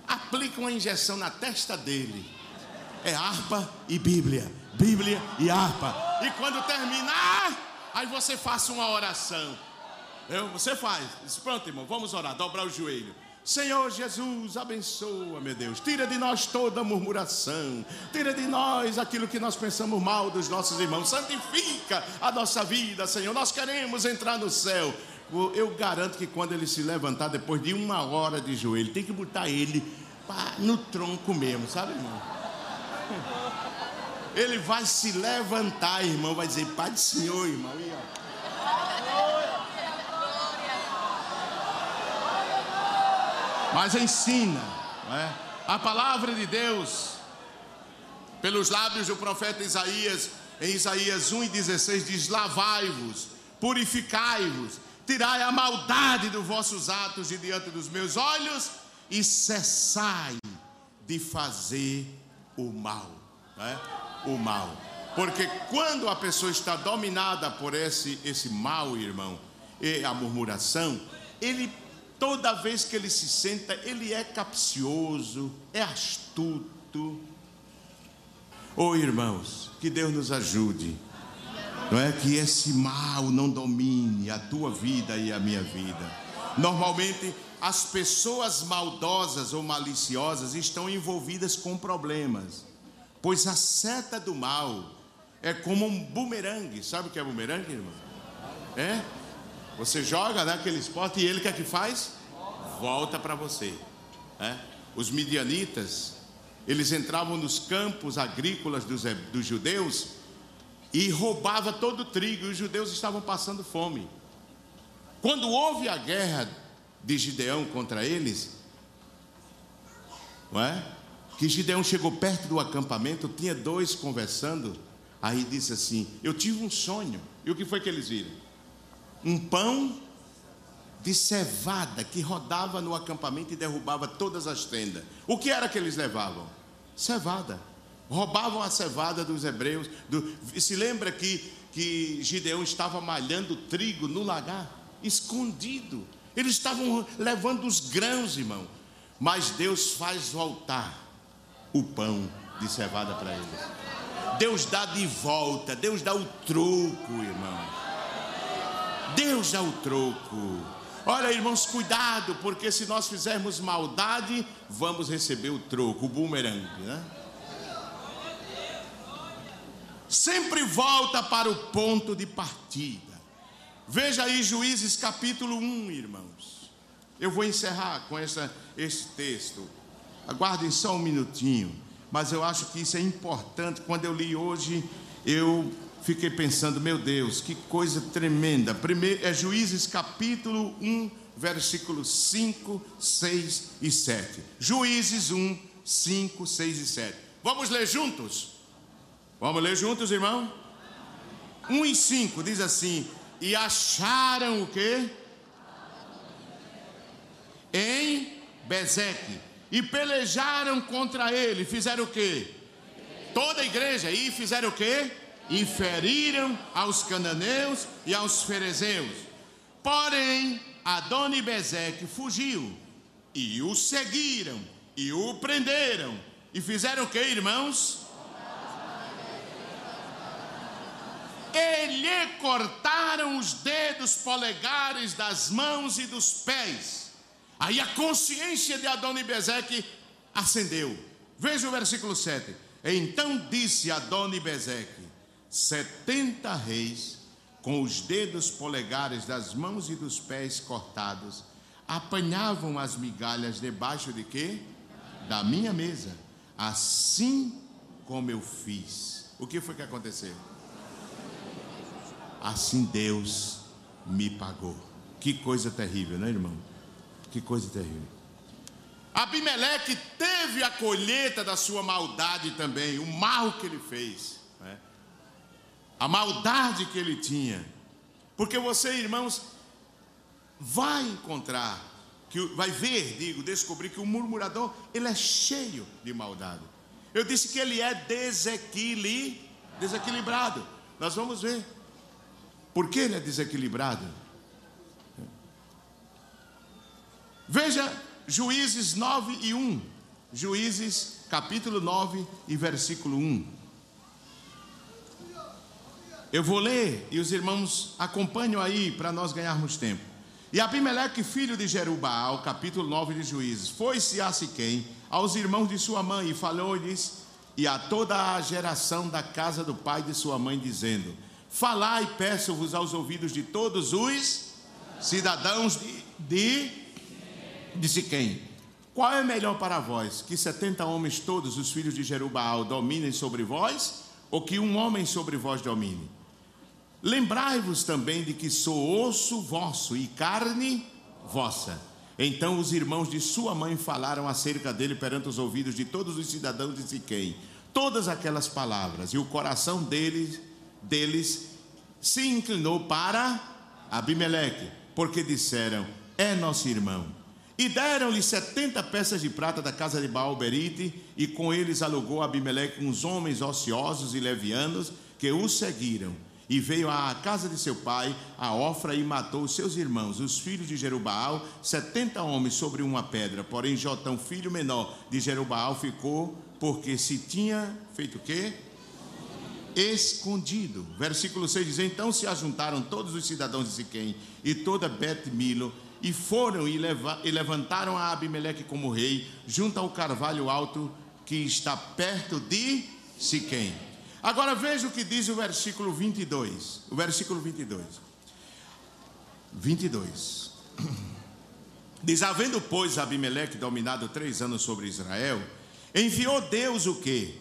Aplica uma injeção na testa dele. É harpa e Bíblia. Bíblia e harpa. E quando terminar, aí você faça uma oração. Eu, você faz. Pronto, irmão, vamos orar, dobrar o joelho. Senhor Jesus, abençoa, meu Deus. Tira de nós toda murmuração. Tira de nós aquilo que nós pensamos mal dos nossos irmãos. Santifica a nossa vida, Senhor. Nós queremos entrar no céu. Eu garanto que quando ele se levantar, depois de uma hora de joelho, tem que botar ele no tronco mesmo, sabe, irmão? Ele vai se levantar, irmão, vai dizer, Pai do Senhor, irmão. E, ó. Mas ensina. É? A palavra de Deus, pelos lábios do profeta Isaías, em Isaías 1,16 diz: Lavai-vos, purificai-vos, tirai a maldade dos vossos atos de diante dos meus olhos e cessai de fazer o mal. É? O mal. Porque quando a pessoa está dominada por esse, esse mal, irmão, e a murmuração, ele Toda vez que ele se senta, ele é capcioso, é astuto. Oh, irmãos, que Deus nos ajude. Não é que esse mal não domine a tua vida e a minha vida. Normalmente, as pessoas maldosas ou maliciosas estão envolvidas com problemas, pois a seta do mal é como um bumerangue. Sabe o que é bumerangue, irmão? É? Você joga naquele esporte e ele que é que faz? Volta para você. É? Os midianitas, eles entravam nos campos agrícolas dos, dos judeus e roubava todo o trigo, e os judeus estavam passando fome. Quando houve a guerra de Gideão contra eles, não é? Que Gideão chegou perto do acampamento, tinha dois conversando, aí disse assim: Eu tive um sonho. E o que foi que eles viram? Um pão de cevada que rodava no acampamento e derrubava todas as tendas. O que era que eles levavam? Cevada. Roubavam a cevada dos hebreus. Do... Se lembra que, que Gideão estava malhando trigo no lagar? Escondido. Eles estavam levando os grãos, irmão. Mas Deus faz voltar o pão de cevada para eles. Deus dá de volta, Deus dá o troco, irmão. Deus dá o troco. Olha, irmãos, cuidado, porque se nós fizermos maldade, vamos receber o troco, o bumerangue, né? Sempre volta para o ponto de partida. Veja aí Juízes capítulo 1, irmãos. Eu vou encerrar com essa, esse texto. Aguardem só um minutinho. Mas eu acho que isso é importante. Quando eu li hoje, eu fiquei pensando, meu Deus, que coisa tremenda. Primeiro, é Juízes capítulo 1, versículos 5, 6 e 7. Juízes 1, 5, 6 e 7. Vamos ler juntos? Vamos ler juntos, irmão? 1 e 5 diz assim: E acharam o que? Em Bezeque. E pelejaram contra ele. Fizeram o que? Toda a igreja. E fizeram o que? E feriram aos cananeus e aos ferezeus. Porém, Adonibezeque fugiu e o seguiram e o prenderam e fizeram o que, irmãos? E lhe cortaram os dedos polegares das mãos e dos pés. Aí a consciência de Adonibezeque acendeu. Veja o versículo 7. Então disse Adonibezeque: setenta reis, com os dedos polegares das mãos e dos pés cortados, apanhavam as migalhas debaixo de quê? Da minha mesa, assim como eu fiz. O que foi que aconteceu? Assim Deus me pagou. Que coisa terrível, né, irmão? Que coisa terrível. Abimeleque teve a colheita da sua maldade também, o mal que ele fez a maldade que ele tinha. Porque você, irmãos, vai encontrar que vai ver, digo, descobrir que o murmurador, ele é cheio de maldade. Eu disse que ele é desequili, desequilibrado. Nós vamos ver. Por que ele é desequilibrado? Veja Juízes 9 e 1. Juízes capítulo 9 e versículo 1. Eu vou ler e os irmãos acompanham aí para nós ganharmos tempo. E Abimeleque, filho de Jerubaal, capítulo 9 de Juízes, foi-se a Siquém, aos irmãos de sua mãe, e falou-lhes, e a toda a geração da casa do pai de sua mãe, dizendo: Falai, peço-vos aos ouvidos de todos os cidadãos de, de, de Siquém. Qual é melhor para vós? Que setenta homens todos, os filhos de Jerubaal, dominem sobre vós, ou que um homem sobre vós domine? Lembrai-vos também de que sou osso vosso e carne vossa. Então os irmãos de sua mãe falaram acerca dele perante os ouvidos de todos os cidadãos de Siquém, todas aquelas palavras, e o coração deles, deles se inclinou para Abimeleque, porque disseram: É nosso irmão. E deram-lhe setenta peças de prata da casa de Baal-Berite, e com eles alugou Abimeleque uns homens ociosos e levianos que o seguiram e veio à casa de seu pai, a Ofra, e matou seus irmãos, os filhos de Jerubaal, setenta homens sobre uma pedra. Porém, Jotão, filho menor de Jerubaal, ficou, porque se tinha feito o quê? Escondido. Versículo 6 diz: Então se ajuntaram todos os cidadãos de Siquém e toda Bet-Milo, e foram e, leva, e levantaram a Abimeleque como rei, junto ao carvalho alto que está perto de Siquém. Agora veja o que diz o versículo 22. O versículo 22. 22. Diz: Havendo, pois, Abimeleque dominado três anos sobre Israel, enviou Deus o que?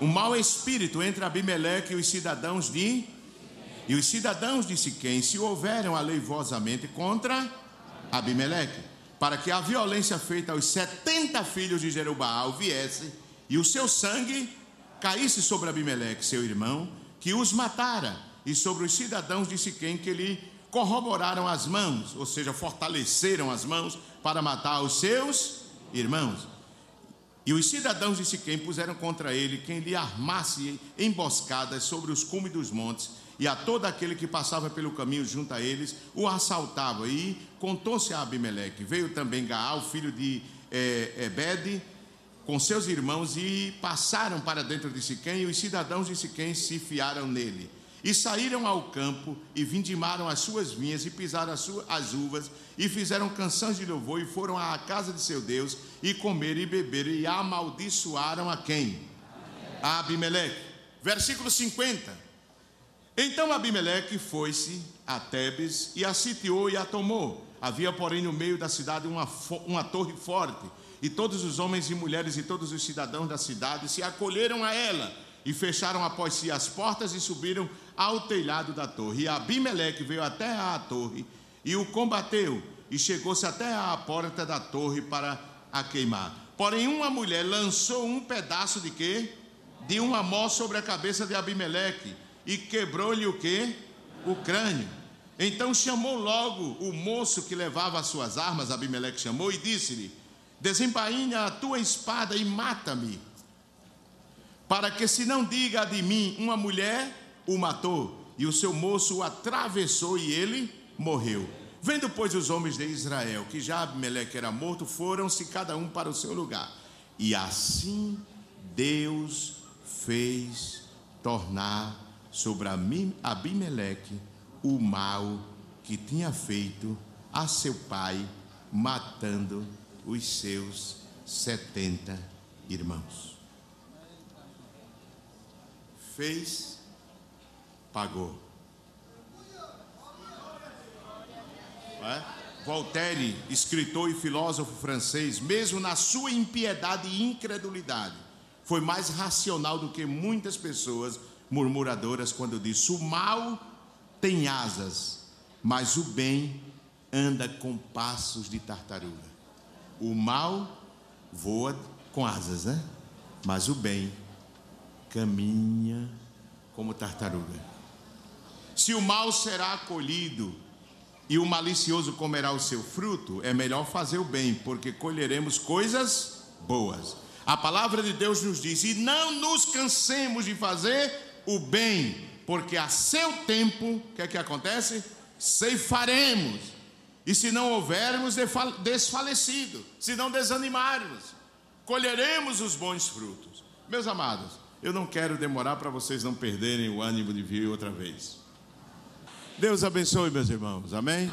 Um mau espírito entre Abimeleque e os cidadãos de. E os cidadãos de Siquém se houveram aleivosamente contra Abimeleque, para que a violência feita aos setenta filhos de Jerubaal viesse e o seu sangue caísse sobre Abimeleque, seu irmão, que os matara, e sobre os cidadãos de Siquém que lhe corroboraram as mãos, ou seja, fortaleceram as mãos para matar os seus irmãos. E os cidadãos de Siquém puseram contra ele quem lhe armasse emboscadas sobre os cumes dos montes, e a todo aquele que passava pelo caminho junto a eles, o assaltava. E contou-se a Abimeleque. Veio também Gaal, filho de é, Ebede, com seus irmãos e passaram para dentro de Siquém, e os cidadãos de Siquém se fiaram nele. E saíram ao campo e vindimaram as suas vinhas e pisaram as, suas, as uvas e fizeram canções de louvor e foram à casa de seu Deus e comeram e beberam e amaldiçoaram a quem? A Abimeleque. Versículo 50. Então Abimeleque foi-se a Tebes e a sitiou e a tomou. Havia, porém, no meio da cidade uma, uma torre forte e todos os homens e mulheres e todos os cidadãos da cidade se acolheram a ela e fecharam após si as portas e subiram ao telhado da torre. E Abimeleque veio até a torre e o combateu e chegou-se até a porta da torre para a queimar. Porém, uma mulher lançou um pedaço de quê? De uma mó sobre a cabeça de Abimeleque e quebrou-lhe o quê? O crânio. Então chamou logo o moço que levava as suas armas, Abimeleque chamou e disse-lhe: Desembainha a tua espada e mata-me, para que se não diga de mim, uma mulher o matou, e o seu moço o atravessou e ele morreu. Vendo, pois, os homens de Israel que já Abimeleque era morto, foram-se cada um para o seu lugar. E assim Deus fez tornar sobre Abimeleque o mal que tinha feito a seu pai, matando os seus setenta irmãos. Fez, pagou. É? Voltaire, escritor e filósofo francês, mesmo na sua impiedade e incredulidade, foi mais racional do que muitas pessoas murmuradoras quando disse: o mal tem asas, mas o bem anda com passos de tartaruga. O mal voa com asas, né? Mas o bem caminha como tartaruga. Se o mal será acolhido e o malicioso comerá o seu fruto, é melhor fazer o bem, porque colheremos coisas boas. A palavra de Deus nos diz: e não nos cansemos de fazer o bem, porque a seu tempo, o que é que acontece? Ceifaremos. E se não houvermos desfalecido, se não desanimarmos, colheremos os bons frutos. Meus amados, eu não quero demorar para vocês não perderem o ânimo de vir outra vez. Deus abençoe, meus irmãos. Amém?